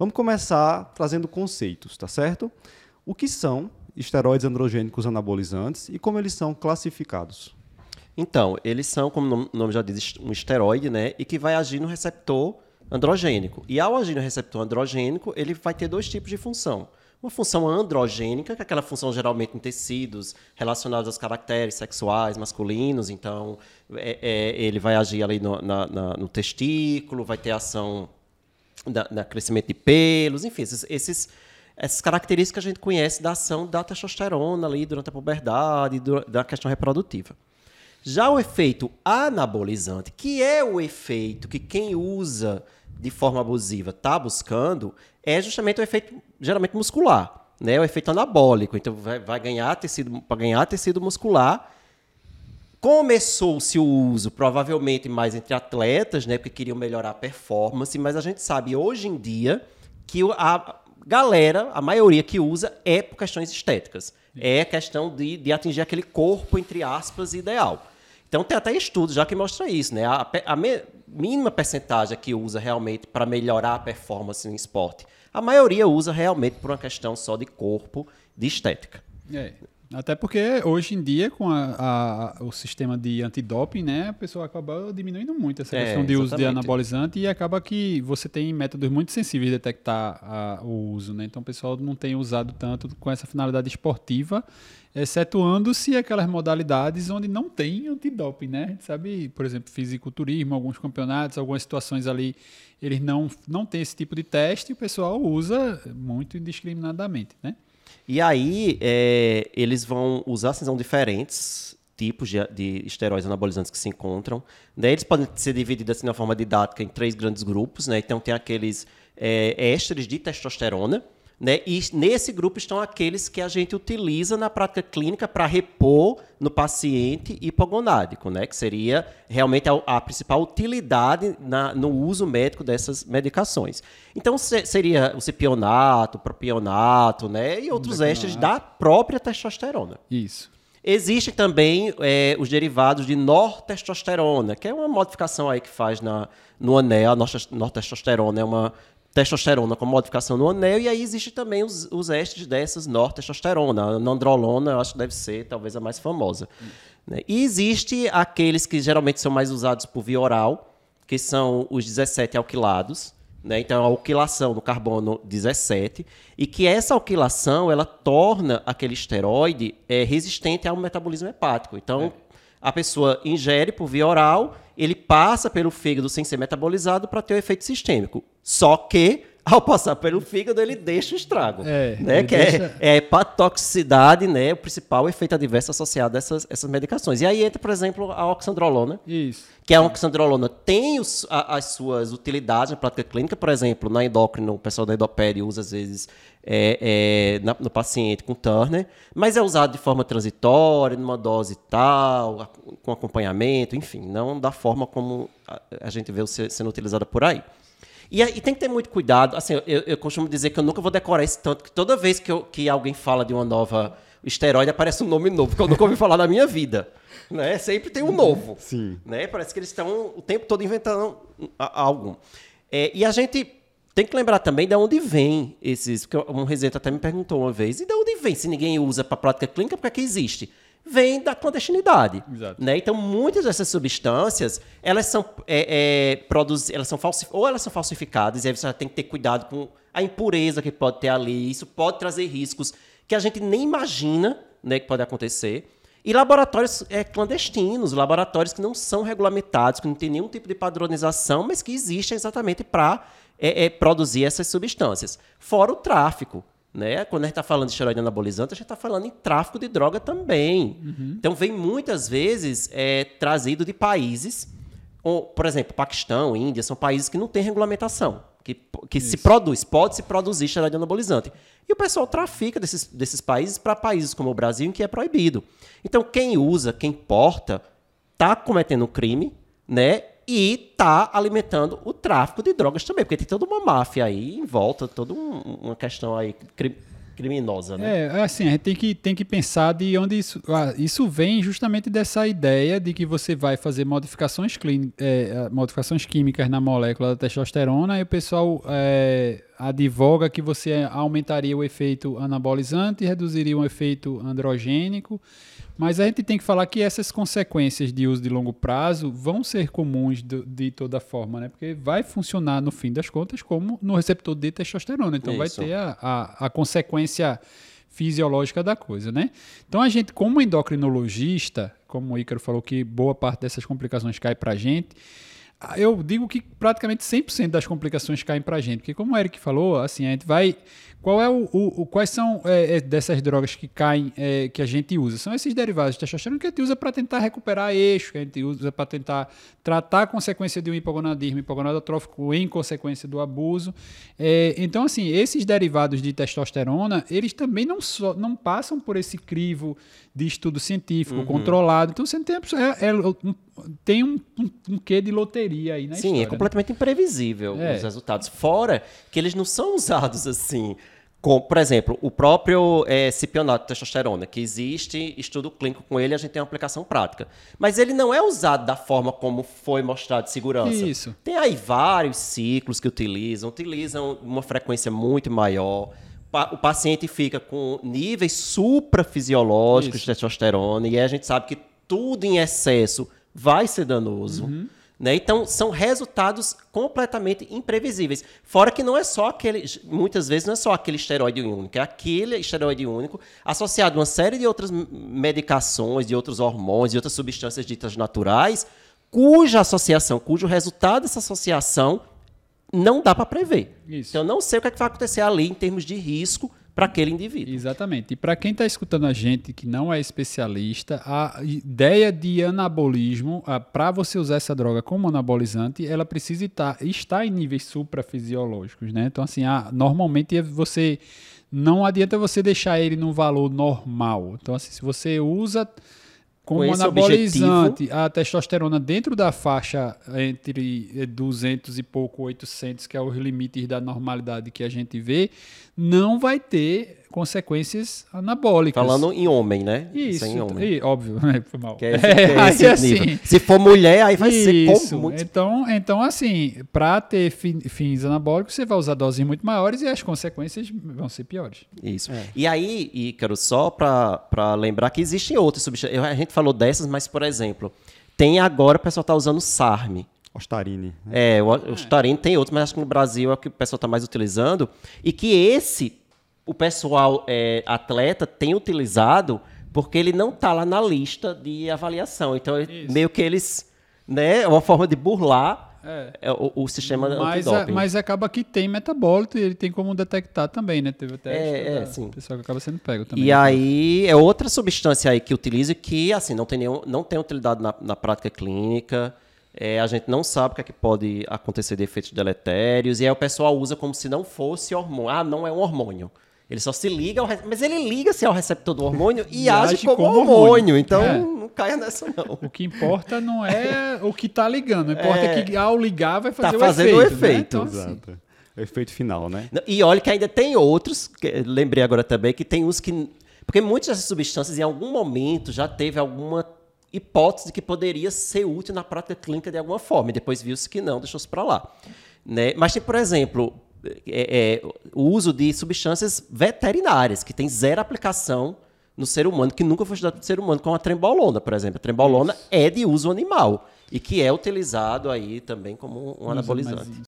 Vamos começar trazendo conceitos, tá certo? O que são esteroides androgênicos anabolizantes e como eles são classificados? Então, eles são, como o nome já diz, um esteroide, né? E que vai agir no receptor androgênico. E ao agir no receptor androgênico, ele vai ter dois tipos de função. Uma função androgênica, que é aquela função geralmente em tecidos relacionados aos caracteres sexuais masculinos. Então, é, é, ele vai agir ali no, na, na, no testículo, vai ter ação da, crescimento de pelos, enfim, esses, esses, essas características que a gente conhece da ação da testosterona ali durante a puberdade, da questão reprodutiva. Já o efeito anabolizante, que é o efeito que quem usa de forma abusiva está buscando, é justamente o efeito geralmente muscular, né? O efeito anabólico. Então vai, vai ganhar tecido para ganhar tecido muscular. Começou-se o uso provavelmente mais entre atletas, né? Porque queriam melhorar a performance, mas a gente sabe hoje em dia que a galera, a maioria que usa é por questões estéticas. É questão de, de atingir aquele corpo, entre aspas, ideal. Então tem até estudos já que mostra isso, né? A, a me, mínima percentagem que usa realmente para melhorar a performance no esporte, a maioria usa realmente por uma questão só de corpo, de estética. É. Até porque hoje em dia, com a, a, o sistema de antidoping, né, a pessoa acaba diminuindo muito essa é, questão de exatamente. uso de anabolizante e acaba que você tem métodos muito sensíveis de detectar a, o uso, né? Então o pessoal não tem usado tanto com essa finalidade esportiva, excetuando-se aquelas modalidades onde não tem antidoping, né? A gente sabe, por exemplo, fisiculturismo, alguns campeonatos, algumas situações ali, eles não, não têm esse tipo de teste e o pessoal usa muito indiscriminadamente, né? E aí, é, eles vão usar, assim, são diferentes tipos de, de esteroides anabolizantes que se encontram. Né? Eles podem ser divididos assim, de uma forma didática em três grandes grupos. Né? Então, tem aqueles é, ésteres de testosterona, né? E nesse grupo estão aqueles que a gente utiliza na prática clínica para repor no paciente hipogonádico, né? que seria realmente a, a principal utilidade na, no uso médico dessas medicações. Então, se, seria o cipionato, o propionato né? e outros ésteres da própria testosterona. Isso. Existem também é, os derivados de nortestosterona, que é uma modificação aí que faz na, no anel. A nortestosterona é uma testosterona com modificação no anel, e aí existe também os, os estes dessas nortestosterona. Nandrolona, eu acho que deve ser talvez a mais famosa. Né? E existe aqueles que geralmente são mais usados por via oral, que são os 17 alquilados, né? Então, a alquilação do carbono 17, e que essa alquilação ela torna aquele esteroide é, resistente ao metabolismo hepático. Então. A pessoa ingere por via oral, ele passa pelo fígado sem ser metabolizado para ter o efeito sistêmico. Só que ao passar pelo fígado, ele deixa o estrago. É, né? Que é, deixa... é, é a hepatotoxicidade, né? O principal efeito adverso associado a essas, essas medicações. E aí entra, por exemplo, a oxandrolona. Isso. Que a oxandrolona tem os, a, as suas utilidades na prática clínica, por exemplo, na endócrino, o pessoal da endopédia usa às vezes é, é, na, no paciente com Turner, mas é usado de forma transitória, numa dose tal, com acompanhamento, enfim, não da forma como a, a gente vê sendo utilizada por aí. E, e, tem que ter muito cuidado. Assim, eu, eu, costumo dizer que eu nunca vou decorar isso tanto, que toda vez que, eu, que alguém fala de uma nova esteroide, aparece um nome novo, que eu nunca ouvi falar na minha vida. Né? Sempre tem um novo. Sim. Né? Parece que eles estão o tempo todo inventando algo. É, e a gente tem que lembrar também de onde vem esses. Porque um residente até me perguntou uma vez: e de onde vem? Se ninguém usa para prática clínica, por que existe? vem da clandestinidade. Né? Então, muitas dessas substâncias, elas são, é, é, produzi elas são ou elas são falsificadas, e aí você tem que ter cuidado com a impureza que pode ter ali. Isso pode trazer riscos que a gente nem imagina né, que pode acontecer. E laboratórios é, clandestinos, laboratórios que não são regulamentados, que não tem nenhum tipo de padronização, mas que existem exatamente para é, é, produzir essas substâncias. Fora o tráfico. Né? Quando a gente está falando de esteroide anabolizante, a gente está falando em tráfico de droga também. Uhum. Então, vem muitas vezes é, trazido de países, ou, por exemplo, Paquistão, Índia, são países que não têm regulamentação, que, que se produz, pode se produzir esteroide anabolizante. E o pessoal trafica desses, desses países para países como o Brasil, em que é proibido. Então, quem usa, quem porta, está cometendo um crime, né? E está alimentando o tráfico de drogas também, porque tem toda uma máfia aí em volta, toda um, uma questão aí criminosa, né? É, assim, a gente tem que, tem que pensar de onde isso. Ah, isso vem justamente dessa ideia de que você vai fazer modificações, clín, é, modificações químicas na molécula da testosterona e o pessoal é, advoga que você aumentaria o efeito anabolizante e reduziria o efeito androgênico. Mas a gente tem que falar que essas consequências de uso de longo prazo vão ser comuns de, de toda forma, né? Porque vai funcionar, no fim das contas, como no receptor de testosterona. Então Isso. vai ter a, a, a consequência fisiológica da coisa, né? Então a gente, como endocrinologista, como o Ícaro falou que boa parte dessas complicações cai para a gente, eu digo que praticamente 100% das complicações caem para a gente, porque como o Eric falou, assim, a gente vai qual é o, o, o quais são é, é, dessas drogas que caem, é, que a gente usa? São esses derivados de testosterona que a gente usa para tentar recuperar eixo, que a gente usa para tentar tratar a consequência de um hipogonadismo hipogonadotrófico em consequência do abuso. É, então, assim, esses derivados de testosterona, eles também não, só, não passam por esse crivo de estudo científico uhum. controlado. Então, você tem, é, é, um, tem um, um, um, quê de loteria aí na Sim, história. Sim, é completamente né? imprevisível os resultados. Fora que eles não são usados assim com, por exemplo, o próprio é, cipionato de testosterona, que existe estudo clínico com ele, a gente tem uma aplicação prática. Mas ele não é usado da forma como foi mostrado de segurança. Isso. Tem aí vários ciclos que utilizam, utilizam uma frequência muito maior. O paciente fica com níveis suprafisiológicos Isso. de testosterona, e aí a gente sabe que tudo em excesso vai ser danoso. Uhum. Né? Então, são resultados completamente imprevisíveis. Fora que não é só aquele, muitas vezes não é só aquele esteroide único, é aquele esteroide único associado a uma série de outras medicações, de outros hormônios, de outras substâncias ditas naturais, cuja associação, cujo resultado dessa associação não dá para prever. Isso. Então, eu não sei o que, é que vai acontecer ali em termos de risco para aquele indivíduo. Exatamente. E para quem está escutando a gente que não é especialista, a ideia de anabolismo, para você usar essa droga como anabolizante, ela precisa estar, estar em níveis suprafisiológicos, né? Então, assim, a, normalmente você não adianta você deixar ele no valor normal. Então, assim, se você usa como Com anabolizante, objetivo. a testosterona dentro da faixa entre 200 e pouco 800, que é os limites da normalidade que a gente vê, não vai ter consequências anabólicas. Falando em homem, né? Isso, Sem homem. E, óbvio, né? foi mal. Que é, esse, é, assim, Se for mulher, aí vai isso. ser muito... Então, então assim, para ter fins anabólicos, você vai usar doses muito maiores e as consequências vão ser piores. Isso. É. E aí, Ícaro, só para lembrar que existem outras substâncias. A gente falou dessas, mas, por exemplo, tem agora o pessoal está usando SARM. Ostarine. Né? É, o Ostarine tem outros, mas acho que no Brasil é o que o pessoal está mais utilizando. E que esse o pessoal é, atleta tem utilizado porque ele não está lá na lista de avaliação. Então, Isso. meio que eles. Né, é uma forma de burlar é. é o, o, sistema mas, antidoping. mas acaba que tem metabólito e ele tem como detectar também, né? Teve teste. É, é, sim. O pessoal que acaba sendo pego também. E né? aí é outra substância aí que utiliza que, assim, não tem, nenhum, não tem utilidade na, na prática clínica. É, a gente não sabe o que, é que pode acontecer de efeitos deletérios. E aí o pessoal usa como se não fosse hormônio. Ah, não é um hormônio. Ele só se liga ao mas ele liga-se ao receptor do hormônio e, e age, age, como, como hormônio. hormônio. Então é. não caia nessa não. O que importa não é o que está ligando, o que importa é, que ao ligar vai fazer tá o efeito. O efeito. Né? Então, assim, Exato. É o efeito final, né? E olha que ainda tem outros, que, lembrei agora também que tem uns que porque muitas dessas substâncias em algum momento já teve alguma hipótese de que poderia ser útil na prática clínica de alguma forma, e depois viu-se que não, deixou-se para lá. Né? Mas tem, por exemplo, é, é, o uso de substâncias veterinárias, que tem zero aplicação no ser humano, que nunca foi estudado no ser humano, como a trembolona, por exemplo. A trembolona Isso. é de uso animal e que é utilizado aí também como um anabolizante.